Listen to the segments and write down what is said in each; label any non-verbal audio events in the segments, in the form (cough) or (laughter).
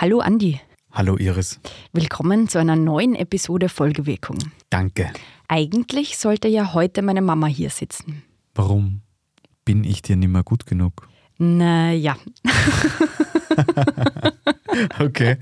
Hallo Andi. Hallo Iris. Willkommen zu einer neuen Episode Folgewirkung. Danke. Eigentlich sollte ja heute meine Mama hier sitzen. Warum? Bin ich dir nicht mehr gut genug? Naja. (laughs) okay.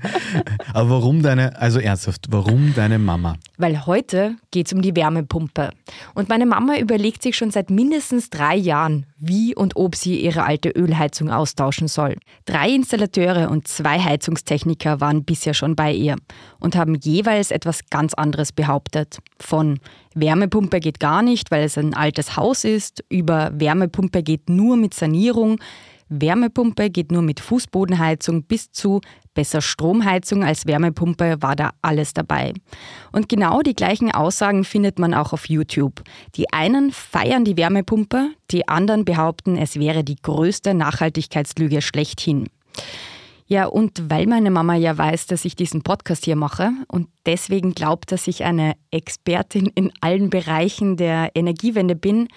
Aber warum deine, also ernsthaft, warum deine Mama? Weil heute geht es um die Wärmepumpe. Und meine Mama überlegt sich schon seit mindestens drei Jahren, wie und ob sie ihre alte Ölheizung austauschen soll. Drei Installateure und zwei Heizungstechniker waren bisher schon bei ihr und haben jeweils etwas ganz anderes behauptet. Von Wärmepumpe geht gar nicht, weil es ein altes Haus ist, über Wärmepumpe geht nur mit Sanierung, Wärmepumpe geht nur mit Fußbodenheizung bis zu besser Stromheizung als Wärmepumpe war da alles dabei. Und genau die gleichen Aussagen findet man auch auf YouTube. Die einen feiern die Wärmepumpe, die anderen behaupten, es wäre die größte Nachhaltigkeitslüge schlechthin. Ja, und weil meine Mama ja weiß, dass ich diesen Podcast hier mache und deswegen glaubt, dass ich eine Expertin in allen Bereichen der Energiewende bin,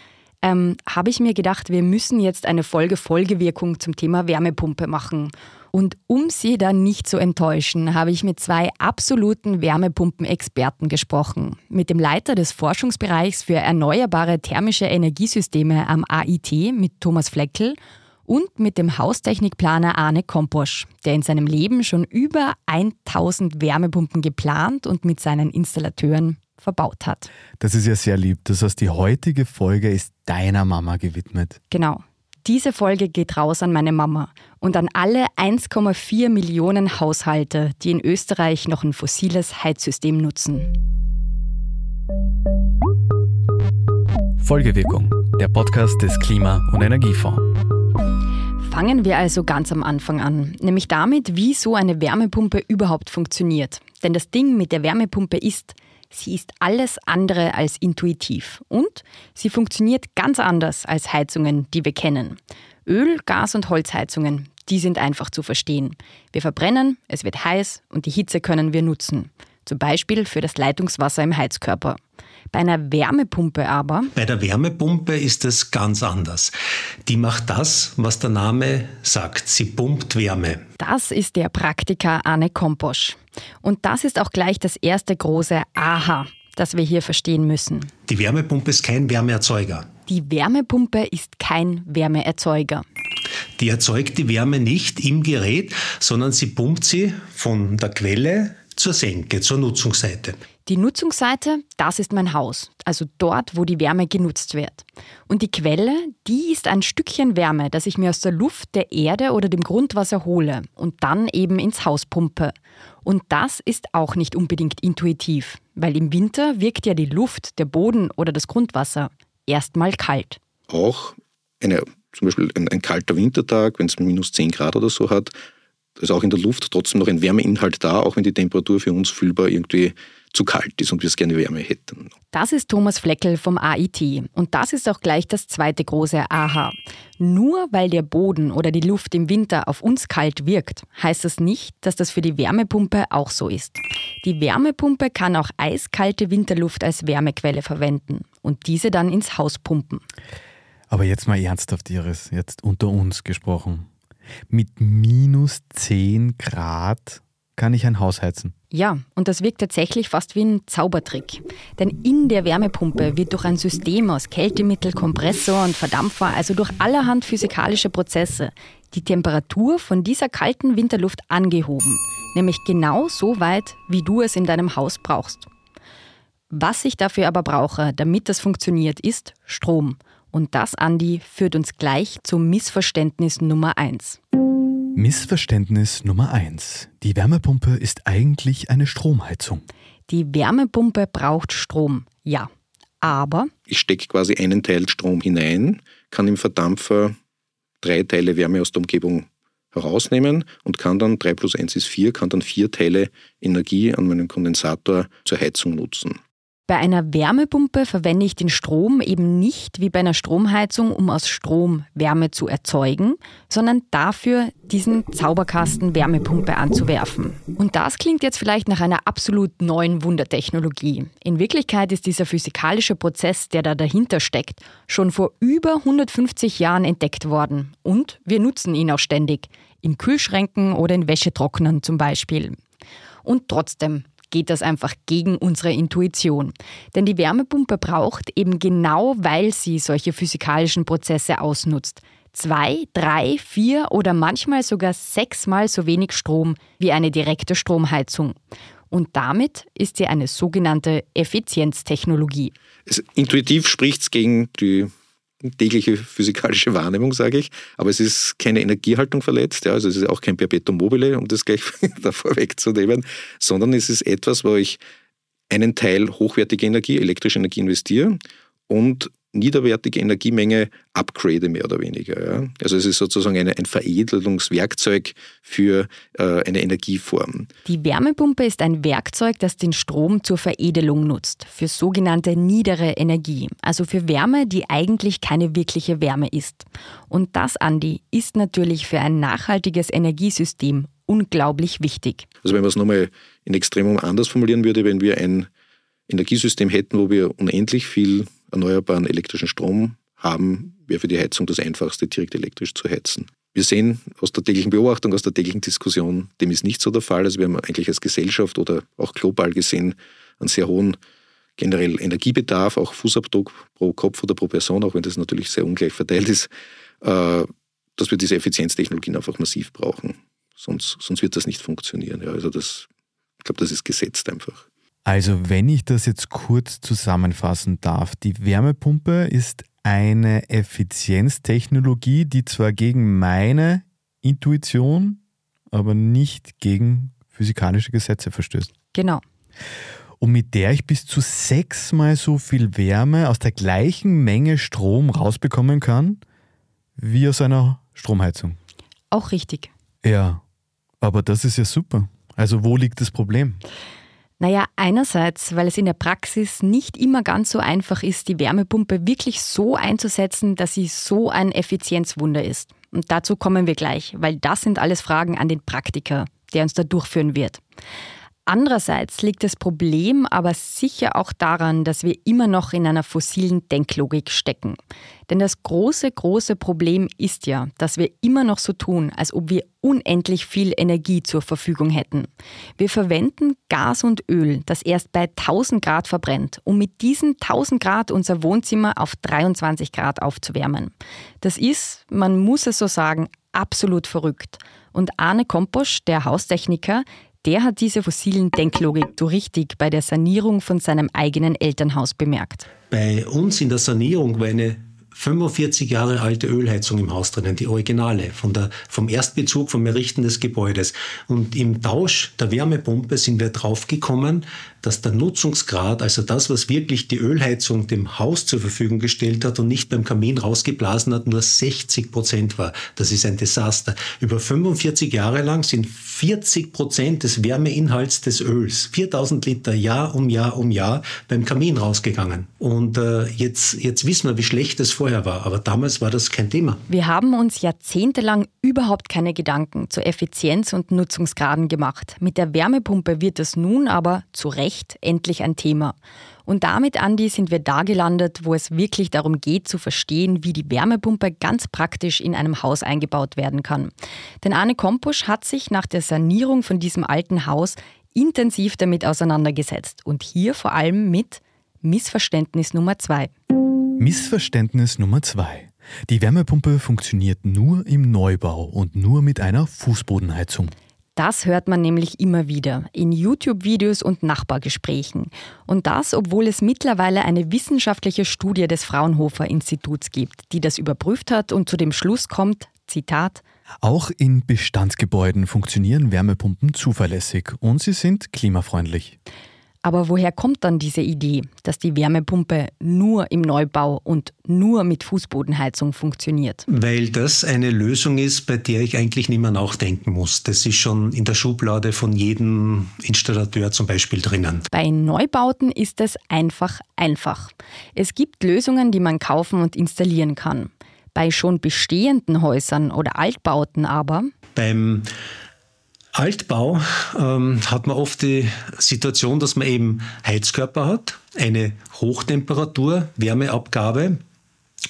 ähm, habe ich mir gedacht, wir müssen jetzt eine Folge Folgewirkung zum Thema Wärmepumpe machen. Und um Sie dann nicht zu enttäuschen, habe ich mit zwei absoluten Wärmepumpenexperten gesprochen. Mit dem Leiter des Forschungsbereichs für erneuerbare thermische Energiesysteme am AIT mit Thomas Fleckel und mit dem Haustechnikplaner Arne Komposch, der in seinem Leben schon über 1000 Wärmepumpen geplant und mit seinen Installateuren verbaut hat. Das ist ja sehr lieb. Das heißt, die heutige Folge ist deiner Mama gewidmet. Genau. Diese Folge geht raus an meine Mama und an alle 1,4 Millionen Haushalte, die in Österreich noch ein fossiles Heizsystem nutzen. Folgewirkung, der Podcast des Klima- und Energiefonds. Fangen wir also ganz am Anfang an, nämlich damit, wie so eine Wärmepumpe überhaupt funktioniert. Denn das Ding mit der Wärmepumpe ist, Sie ist alles andere als intuitiv und sie funktioniert ganz anders als Heizungen, die wir kennen. Öl, Gas und Holzheizungen, die sind einfach zu verstehen. Wir verbrennen, es wird heiß und die Hitze können wir nutzen. Zum Beispiel für das Leitungswasser im Heizkörper. Bei einer Wärmepumpe aber. Bei der Wärmepumpe ist es ganz anders. Die macht das, was der Name sagt. Sie pumpt Wärme. Das ist der Praktiker Arne Komposch. Und das ist auch gleich das erste große Aha, das wir hier verstehen müssen. Die Wärmepumpe ist kein Wärmeerzeuger. Die Wärmepumpe ist kein Wärmeerzeuger. Die erzeugt die Wärme nicht im Gerät, sondern sie pumpt sie von der Quelle zur Senke, zur Nutzungsseite. Die Nutzungsseite, das ist mein Haus, also dort, wo die Wärme genutzt wird. Und die Quelle, die ist ein Stückchen Wärme, das ich mir aus der Luft, der Erde oder dem Grundwasser hole und dann eben ins Haus pumpe. Und das ist auch nicht unbedingt intuitiv, weil im Winter wirkt ja die Luft, der Boden oder das Grundwasser erstmal kalt. Auch eine, zum Beispiel ein, ein kalter Wintertag, wenn es minus 10 Grad oder so hat, ist auch in der Luft trotzdem noch ein Wärmeinhalt da, auch wenn die Temperatur für uns fühlbar irgendwie zu kalt ist und wir es gerne Wärme hätten. Das ist Thomas Fleckel vom AIT. Und das ist auch gleich das zweite große Aha. Nur weil der Boden oder die Luft im Winter auf uns kalt wirkt, heißt das nicht, dass das für die Wärmepumpe auch so ist. Die Wärmepumpe kann auch eiskalte Winterluft als Wärmequelle verwenden und diese dann ins Haus pumpen. Aber jetzt mal ernsthaft, Iris, jetzt unter uns gesprochen. Mit minus 10 Grad kann ich ein Haus heizen. Ja, und das wirkt tatsächlich fast wie ein Zaubertrick. Denn in der Wärmepumpe wird durch ein System aus Kältemittel, Kompressor und Verdampfer, also durch allerhand physikalische Prozesse, die Temperatur von dieser kalten Winterluft angehoben. Nämlich genau so weit, wie du es in deinem Haus brauchst. Was ich dafür aber brauche, damit das funktioniert, ist Strom. Und das, Andi, führt uns gleich zum Missverständnis Nummer eins. Missverständnis Nummer 1. Die Wärmepumpe ist eigentlich eine Stromheizung. Die Wärmepumpe braucht Strom, ja. Aber ich stecke quasi einen Teil Strom hinein, kann im Verdampfer drei Teile Wärme aus der Umgebung herausnehmen und kann dann 3 plus 1 ist 4, kann dann vier Teile Energie an meinen Kondensator zur Heizung nutzen. Bei einer Wärmepumpe verwende ich den Strom eben nicht wie bei einer Stromheizung, um aus Strom Wärme zu erzeugen, sondern dafür diesen Zauberkasten Wärmepumpe anzuwerfen. Und das klingt jetzt vielleicht nach einer absolut neuen Wundertechnologie. In Wirklichkeit ist dieser physikalische Prozess, der da dahinter steckt, schon vor über 150 Jahren entdeckt worden. Und wir nutzen ihn auch ständig. in Kühlschränken oder in Wäschetrocknern zum Beispiel. Und trotzdem geht das einfach gegen unsere Intuition. Denn die Wärmepumpe braucht eben genau, weil sie solche physikalischen Prozesse ausnutzt, zwei, drei, vier oder manchmal sogar sechsmal so wenig Strom wie eine direkte Stromheizung. Und damit ist sie eine sogenannte Effizienztechnologie. Intuitiv spricht es gegen die tägliche physikalische Wahrnehmung, sage ich. Aber es ist keine Energiehaltung verletzt, ja, also es ist auch kein Perpetuum mobile, um das gleich (laughs) davor wegzunehmen, sondern es ist etwas, wo ich einen Teil hochwertige Energie, elektrische Energie investiere und niederwertige Energiemenge upgrade, mehr oder weniger. Ja. Also es ist sozusagen eine, ein Veredelungswerkzeug für äh, eine Energieform. Die Wärmepumpe ist ein Werkzeug, das den Strom zur Veredelung nutzt, für sogenannte niedere Energie, also für Wärme, die eigentlich keine wirkliche Wärme ist. Und das, Andi, ist natürlich für ein nachhaltiges Energiesystem unglaublich wichtig. Also wenn man es nochmal in Extremum anders formulieren würde, wenn wir ein Energiesystem hätten, wo wir unendlich viel erneuerbaren elektrischen Strom haben, wäre für die Heizung das Einfachste, direkt elektrisch zu heizen. Wir sehen aus der täglichen Beobachtung, aus der täglichen Diskussion, dem ist nicht so der Fall. Also wir haben eigentlich als Gesellschaft oder auch global gesehen einen sehr hohen generell Energiebedarf, auch Fußabdruck pro Kopf oder pro Person, auch wenn das natürlich sehr ungleich verteilt ist, äh, dass wir diese Effizienztechnologien einfach massiv brauchen. Sonst, sonst wird das nicht funktionieren. Ja, also das, ich glaube, das ist gesetzt einfach. Also wenn ich das jetzt kurz zusammenfassen darf, die Wärmepumpe ist eine Effizienztechnologie, die zwar gegen meine Intuition, aber nicht gegen physikalische Gesetze verstößt. Genau. Und mit der ich bis zu sechsmal so viel Wärme aus der gleichen Menge Strom rausbekommen kann, wie aus einer Stromheizung. Auch richtig. Ja, aber das ist ja super. Also wo liegt das Problem? Naja, einerseits, weil es in der Praxis nicht immer ganz so einfach ist, die Wärmepumpe wirklich so einzusetzen, dass sie so ein Effizienzwunder ist. Und dazu kommen wir gleich, weil das sind alles Fragen an den Praktiker, der uns da durchführen wird. Andererseits liegt das Problem aber sicher auch daran, dass wir immer noch in einer fossilen Denklogik stecken. Denn das große, große Problem ist ja, dass wir immer noch so tun, als ob wir unendlich viel Energie zur Verfügung hätten. Wir verwenden Gas und Öl, das erst bei 1000 Grad verbrennt, um mit diesen 1000 Grad unser Wohnzimmer auf 23 Grad aufzuwärmen. Das ist, man muss es so sagen, absolut verrückt. Und Arne Komposch, der Haustechniker, der hat diese fossilen Denklogik so richtig bei der Sanierung von seinem eigenen Elternhaus bemerkt. Bei uns in der Sanierung war eine 45 Jahre alte Ölheizung im Haus drinnen, die originale, von der, vom Erstbezug, vom Errichten des Gebäudes. Und im Tausch der Wärmepumpe sind wir draufgekommen, dass der Nutzungsgrad, also das, was wirklich die Ölheizung dem Haus zur Verfügung gestellt hat und nicht beim Kamin rausgeblasen hat, nur 60 Prozent war. Das ist ein Desaster. Über 45 Jahre lang sind 40 Prozent des Wärmeinhalts des Öls, 4000 Liter Jahr um Jahr um Jahr beim Kamin rausgegangen. Und äh, jetzt, jetzt wissen wir, wie schlecht es vorher war. Aber damals war das kein Thema. Wir haben uns jahrzehntelang überhaupt keine Gedanken zur Effizienz und Nutzungsgraden gemacht. Mit der Wärmepumpe wird es nun aber zu Recht Recht endlich ein Thema. Und damit, Andi, sind wir da gelandet, wo es wirklich darum geht zu verstehen, wie die Wärmepumpe ganz praktisch in einem Haus eingebaut werden kann. Denn Arne Kompusch hat sich nach der Sanierung von diesem alten Haus intensiv damit auseinandergesetzt. Und hier vor allem mit Missverständnis Nummer zwei. Missverständnis Nummer zwei. Die Wärmepumpe funktioniert nur im Neubau und nur mit einer Fußbodenheizung. Das hört man nämlich immer wieder in YouTube-Videos und Nachbargesprächen. Und das, obwohl es mittlerweile eine wissenschaftliche Studie des Fraunhofer Instituts gibt, die das überprüft hat und zu dem Schluss kommt, Zitat, auch in Bestandsgebäuden funktionieren Wärmepumpen zuverlässig und sie sind klimafreundlich. Aber woher kommt dann diese Idee, dass die Wärmepumpe nur im Neubau und nur mit Fußbodenheizung funktioniert? Weil das eine Lösung ist, bei der ich eigentlich nicht mehr nachdenken muss. Das ist schon in der Schublade von jedem Installateur zum Beispiel drinnen. Bei Neubauten ist es einfach einfach. Es gibt Lösungen, die man kaufen und installieren kann. Bei schon bestehenden Häusern oder Altbauten aber. Beim Altbau ähm, hat man oft die Situation, dass man eben Heizkörper hat, eine Hochtemperatur, Wärmeabgabe,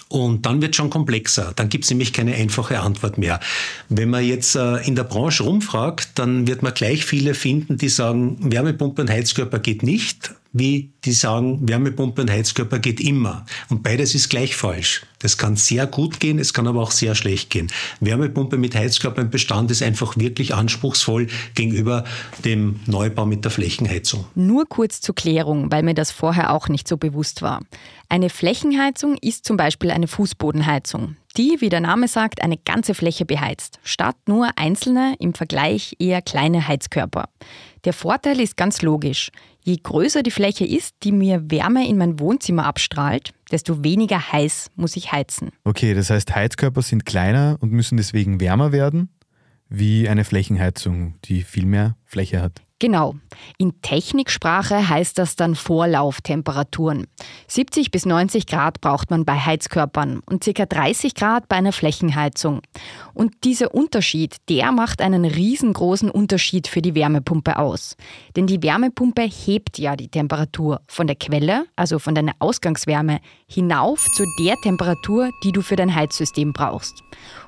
Und dann wird schon komplexer. Dann gibt es nämlich keine einfache Antwort mehr. Wenn man jetzt äh, in der Branche rumfragt, dann wird man gleich viele finden, die sagen, Wärmepumpe und Heizkörper geht nicht wie die sagen, Wärmepumpe und Heizkörper geht immer. Und beides ist gleich falsch. Das kann sehr gut gehen, es kann aber auch sehr schlecht gehen. Wärmepumpe mit Heizkörper im Bestand ist einfach wirklich anspruchsvoll gegenüber dem Neubau mit der Flächenheizung. Nur kurz zur Klärung, weil mir das vorher auch nicht so bewusst war. Eine Flächenheizung ist zum Beispiel eine Fußbodenheizung, die, wie der Name sagt, eine ganze Fläche beheizt, statt nur einzelne, im Vergleich eher kleine Heizkörper. Der Vorteil ist ganz logisch. Je größer die Fläche ist, die mir Wärme in mein Wohnzimmer abstrahlt, desto weniger heiß muss ich heizen. Okay, das heißt, Heizkörper sind kleiner und müssen deswegen wärmer werden, wie eine Flächenheizung, die viel mehr Fläche hat. Genau. In Techniksprache heißt das dann Vorlauftemperaturen. 70 bis 90 Grad braucht man bei Heizkörpern und ca. 30 Grad bei einer Flächenheizung. Und dieser Unterschied, der macht einen riesengroßen Unterschied für die Wärmepumpe aus. Denn die Wärmepumpe hebt ja die Temperatur von der Quelle, also von deiner Ausgangswärme, hinauf zu der Temperatur, die du für dein Heizsystem brauchst.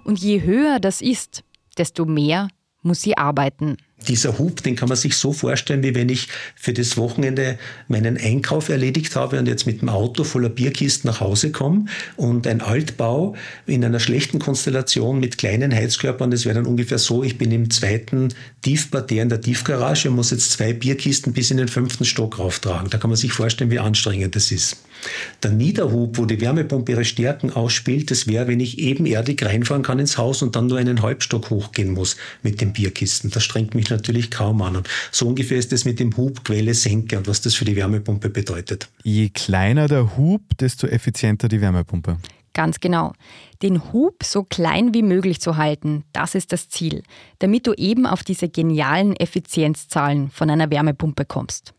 Und je höher das ist, desto mehr muss sie arbeiten dieser Hub, den kann man sich so vorstellen, wie wenn ich für das Wochenende meinen Einkauf erledigt habe und jetzt mit dem Auto voller Bierkisten nach Hause komme und ein Altbau in einer schlechten Konstellation mit kleinen Heizkörpern, das wäre dann ungefähr so, ich bin im zweiten Tiefparterre in der Tiefgarage und muss jetzt zwei Bierkisten bis in den fünften Stock rauftragen. Da kann man sich vorstellen, wie anstrengend das ist. Der Niederhub, wo die Wärmepumpe ihre Stärken ausspielt, das wäre, wenn ich ebenerdig reinfahren kann ins Haus und dann nur einen Halbstock hochgehen muss mit den Bierkisten. Das strengt mich natürlich kaum an. Und so ungefähr ist es mit dem Hub Quelle Senke und was das für die Wärmepumpe bedeutet. Je kleiner der Hub, desto effizienter die Wärmepumpe. Ganz genau. Den Hub so klein wie möglich zu halten, das ist das Ziel, damit du eben auf diese genialen Effizienzzahlen von einer Wärmepumpe kommst.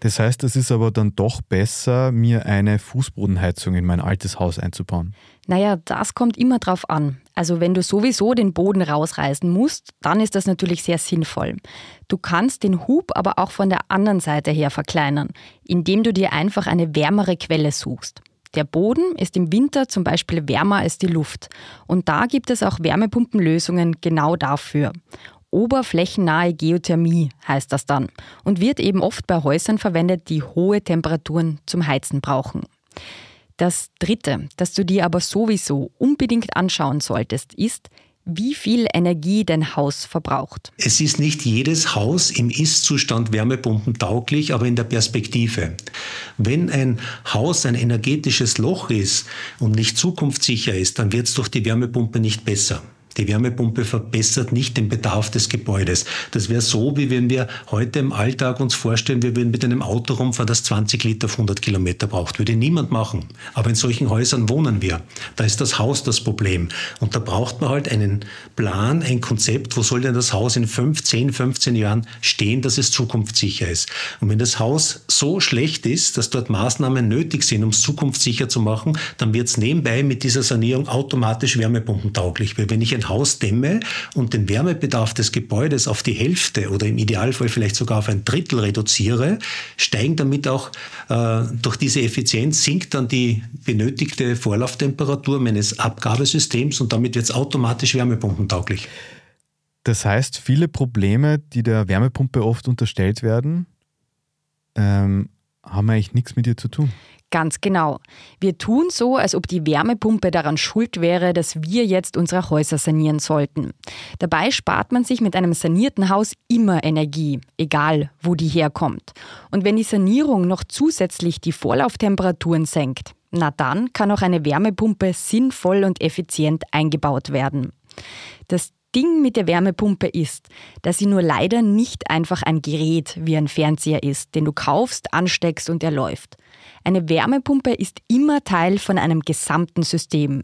Das heißt, es ist aber dann doch besser, mir eine Fußbodenheizung in mein altes Haus einzubauen. Naja, das kommt immer drauf an. Also wenn du sowieso den Boden rausreißen musst, dann ist das natürlich sehr sinnvoll. Du kannst den Hub aber auch von der anderen Seite her verkleinern, indem du dir einfach eine wärmere Quelle suchst. Der Boden ist im Winter zum Beispiel wärmer als die Luft. Und da gibt es auch Wärmepumpenlösungen genau dafür. Oberflächennahe Geothermie heißt das dann und wird eben oft bei Häusern verwendet, die hohe Temperaturen zum Heizen brauchen. Das Dritte, das du dir aber sowieso unbedingt anschauen solltest, ist, wie viel Energie dein Haus verbraucht. Es ist nicht jedes Haus im Ist-Zustand wärmepumpentauglich, aber in der Perspektive. Wenn ein Haus ein energetisches Loch ist und nicht zukunftssicher ist, dann wird es durch die Wärmepumpe nicht besser. Die Wärmepumpe verbessert nicht den Bedarf des Gebäudes. Das wäre so, wie wenn wir heute im Alltag uns vorstellen, wir würden mit einem Auto rumfahren, das 20 Liter auf 100 Kilometer braucht. Würde niemand machen. Aber in solchen Häusern wohnen wir. Da ist das Haus das Problem. Und da braucht man halt einen Plan, ein Konzept, wo soll denn das Haus in 5, 10, 15 Jahren stehen, dass es zukunftssicher ist. Und wenn das Haus so schlecht ist, dass dort Maßnahmen nötig sind, um es zukunftssicher zu machen, dann wird es nebenbei mit dieser Sanierung automatisch wärmepumpentauglich. Weil wenn ich ein Haus dämme und den Wärmebedarf des Gebäudes auf die Hälfte oder im Idealfall vielleicht sogar auf ein Drittel reduziere, steigen damit auch äh, durch diese Effizienz, sinkt dann die benötigte Vorlauftemperatur meines Abgabesystems und damit wird es automatisch wärmepumpentauglich. Das heißt, viele Probleme, die der Wärmepumpe oft unterstellt werden, ähm, haben eigentlich nichts mit ihr zu tun. Ganz genau. Wir tun so, als ob die Wärmepumpe daran schuld wäre, dass wir jetzt unsere Häuser sanieren sollten. Dabei spart man sich mit einem sanierten Haus immer Energie, egal wo die herkommt. Und wenn die Sanierung noch zusätzlich die Vorlauftemperaturen senkt, na dann kann auch eine Wärmepumpe sinnvoll und effizient eingebaut werden. Das Ding mit der Wärmepumpe ist, dass sie nur leider nicht einfach ein Gerät wie ein Fernseher ist, den du kaufst, ansteckst und er läuft. Eine Wärmepumpe ist immer Teil von einem gesamten System.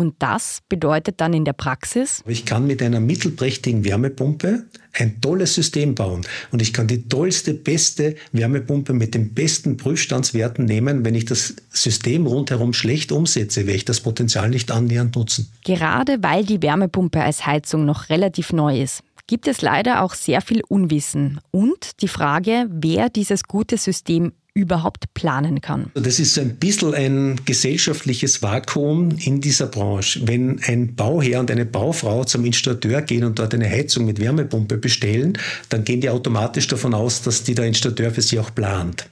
Und das bedeutet dann in der Praxis, ich kann mit einer mittelprächtigen Wärmepumpe ein tolles System bauen und ich kann die tollste, beste Wärmepumpe mit den besten Prüfstandswerten nehmen. Wenn ich das System rundherum schlecht umsetze, werde ich das Potenzial nicht annähernd nutzen. Gerade weil die Wärmepumpe als Heizung noch relativ neu ist, gibt es leider auch sehr viel Unwissen und die Frage, wer dieses gute System überhaupt planen kann. Das ist ein bisschen ein gesellschaftliches Vakuum in dieser Branche. Wenn ein Bauherr und eine Baufrau zum Installateur gehen und dort eine Heizung mit Wärmepumpe bestellen, dann gehen die automatisch davon aus, dass die der Installateur für sie auch plant.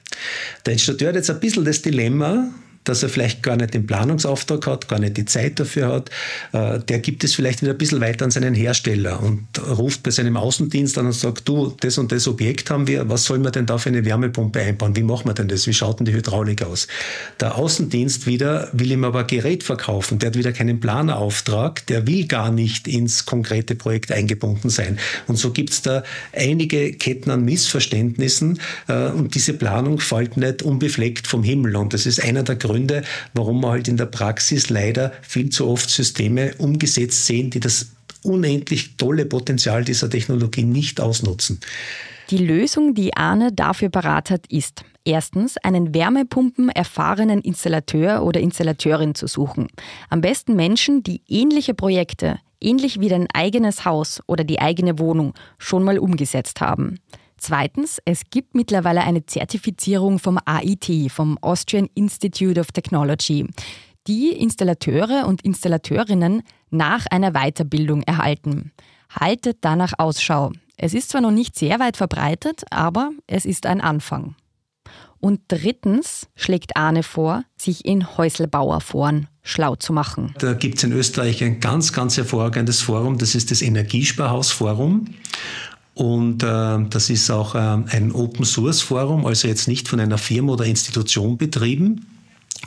Der Installateur hat jetzt ein bisschen das Dilemma, dass er vielleicht gar nicht den Planungsauftrag hat, gar nicht die Zeit dafür hat, äh, der gibt es vielleicht wieder ein bisschen weiter an seinen Hersteller und ruft bei seinem Außendienst an und sagt, du, das und das Objekt haben wir, was soll man denn da für eine Wärmepumpe einbauen? Wie machen wir denn das? Wie schaut denn die Hydraulik aus? Der Außendienst wieder will ihm aber Gerät verkaufen, der hat wieder keinen Planerauftrag, der will gar nicht ins konkrete Projekt eingebunden sein. Und so gibt es da einige Ketten an Missverständnissen äh, und diese Planung fällt nicht unbefleckt vom Himmel. Und das ist einer der Gründe, warum wir halt in der Praxis leider viel zu oft Systeme umgesetzt sehen, die das unendlich tolle Potenzial dieser Technologie nicht ausnutzen. Die Lösung, die Arne dafür parat hat, ist erstens einen Wärmepumpen erfahrenen Installateur oder Installateurin zu suchen. Am besten Menschen, die ähnliche Projekte, ähnlich wie dein eigenes Haus oder die eigene Wohnung, schon mal umgesetzt haben. Zweitens, es gibt mittlerweile eine Zertifizierung vom AIT, vom Austrian Institute of Technology, die Installateure und Installateurinnen nach einer Weiterbildung erhalten. Haltet danach Ausschau. Es ist zwar noch nicht sehr weit verbreitet, aber es ist ein Anfang. Und drittens schlägt Arne vor, sich in Häuselbauerforen schlau zu machen. Da gibt es in Österreich ein ganz, ganz hervorragendes Forum, das ist das Energiesparhausforum. Und äh, das ist auch äh, ein Open Source Forum, also jetzt nicht von einer Firma oder Institution betrieben.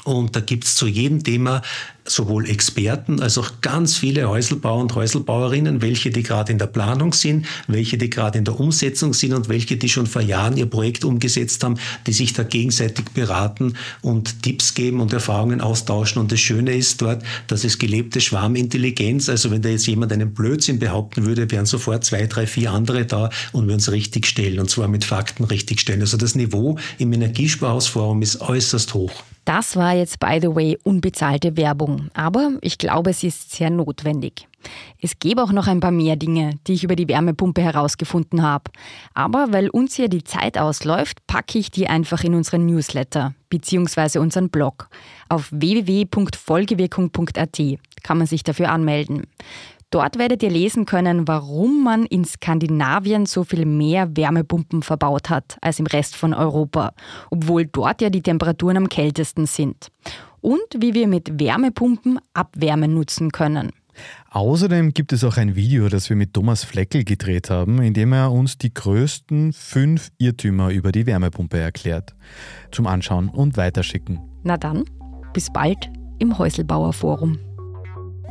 Und da gibt es zu jedem Thema sowohl Experten als auch ganz viele Häuselbauer und Häuselbauerinnen, welche die gerade in der Planung sind, welche die gerade in der Umsetzung sind und welche die schon vor Jahren ihr Projekt umgesetzt haben, die sich da gegenseitig beraten und Tipps geben und Erfahrungen austauschen. Und das Schöne ist dort, dass es gelebte Schwarmintelligenz, also wenn da jetzt jemand einen Blödsinn behaupten würde, wären sofort zwei, drei, vier andere da und würden es richtig stellen und zwar mit Fakten richtig stellen. Also das Niveau im Energiesparhausforum ist äußerst hoch. Das war jetzt, by the way, unbezahlte Werbung, aber ich glaube, es ist sehr notwendig. Es gäbe auch noch ein paar mehr Dinge, die ich über die Wärmepumpe herausgefunden habe. Aber weil uns hier die Zeit ausläuft, packe ich die einfach in unseren Newsletter bzw. unseren Blog. Auf www.folgewirkung.at kann man sich dafür anmelden. Dort werdet ihr lesen können, warum man in Skandinavien so viel mehr Wärmepumpen verbaut hat als im Rest von Europa, obwohl dort ja die Temperaturen am kältesten sind. Und wie wir mit Wärmepumpen Abwärme nutzen können. Außerdem gibt es auch ein Video, das wir mit Thomas Fleckel gedreht haben, in dem er uns die größten fünf Irrtümer über die Wärmepumpe erklärt. Zum Anschauen und Weiterschicken. Na dann, bis bald im Häuselbauer Forum.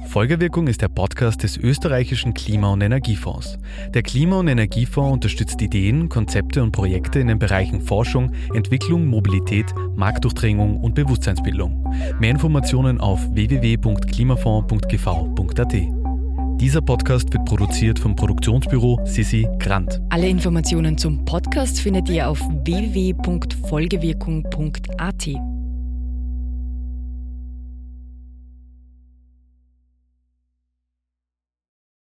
Folgewirkung ist der Podcast des österreichischen Klima- und Energiefonds. Der Klima- und Energiefonds unterstützt Ideen, Konzepte und Projekte in den Bereichen Forschung, Entwicklung, Mobilität, Marktdurchdringung und Bewusstseinsbildung. Mehr Informationen auf www.klimafonds.gv.at. Dieser Podcast wird produziert vom Produktionsbüro Sissi Grant. Alle Informationen zum Podcast findet ihr auf www.folgewirkung.at.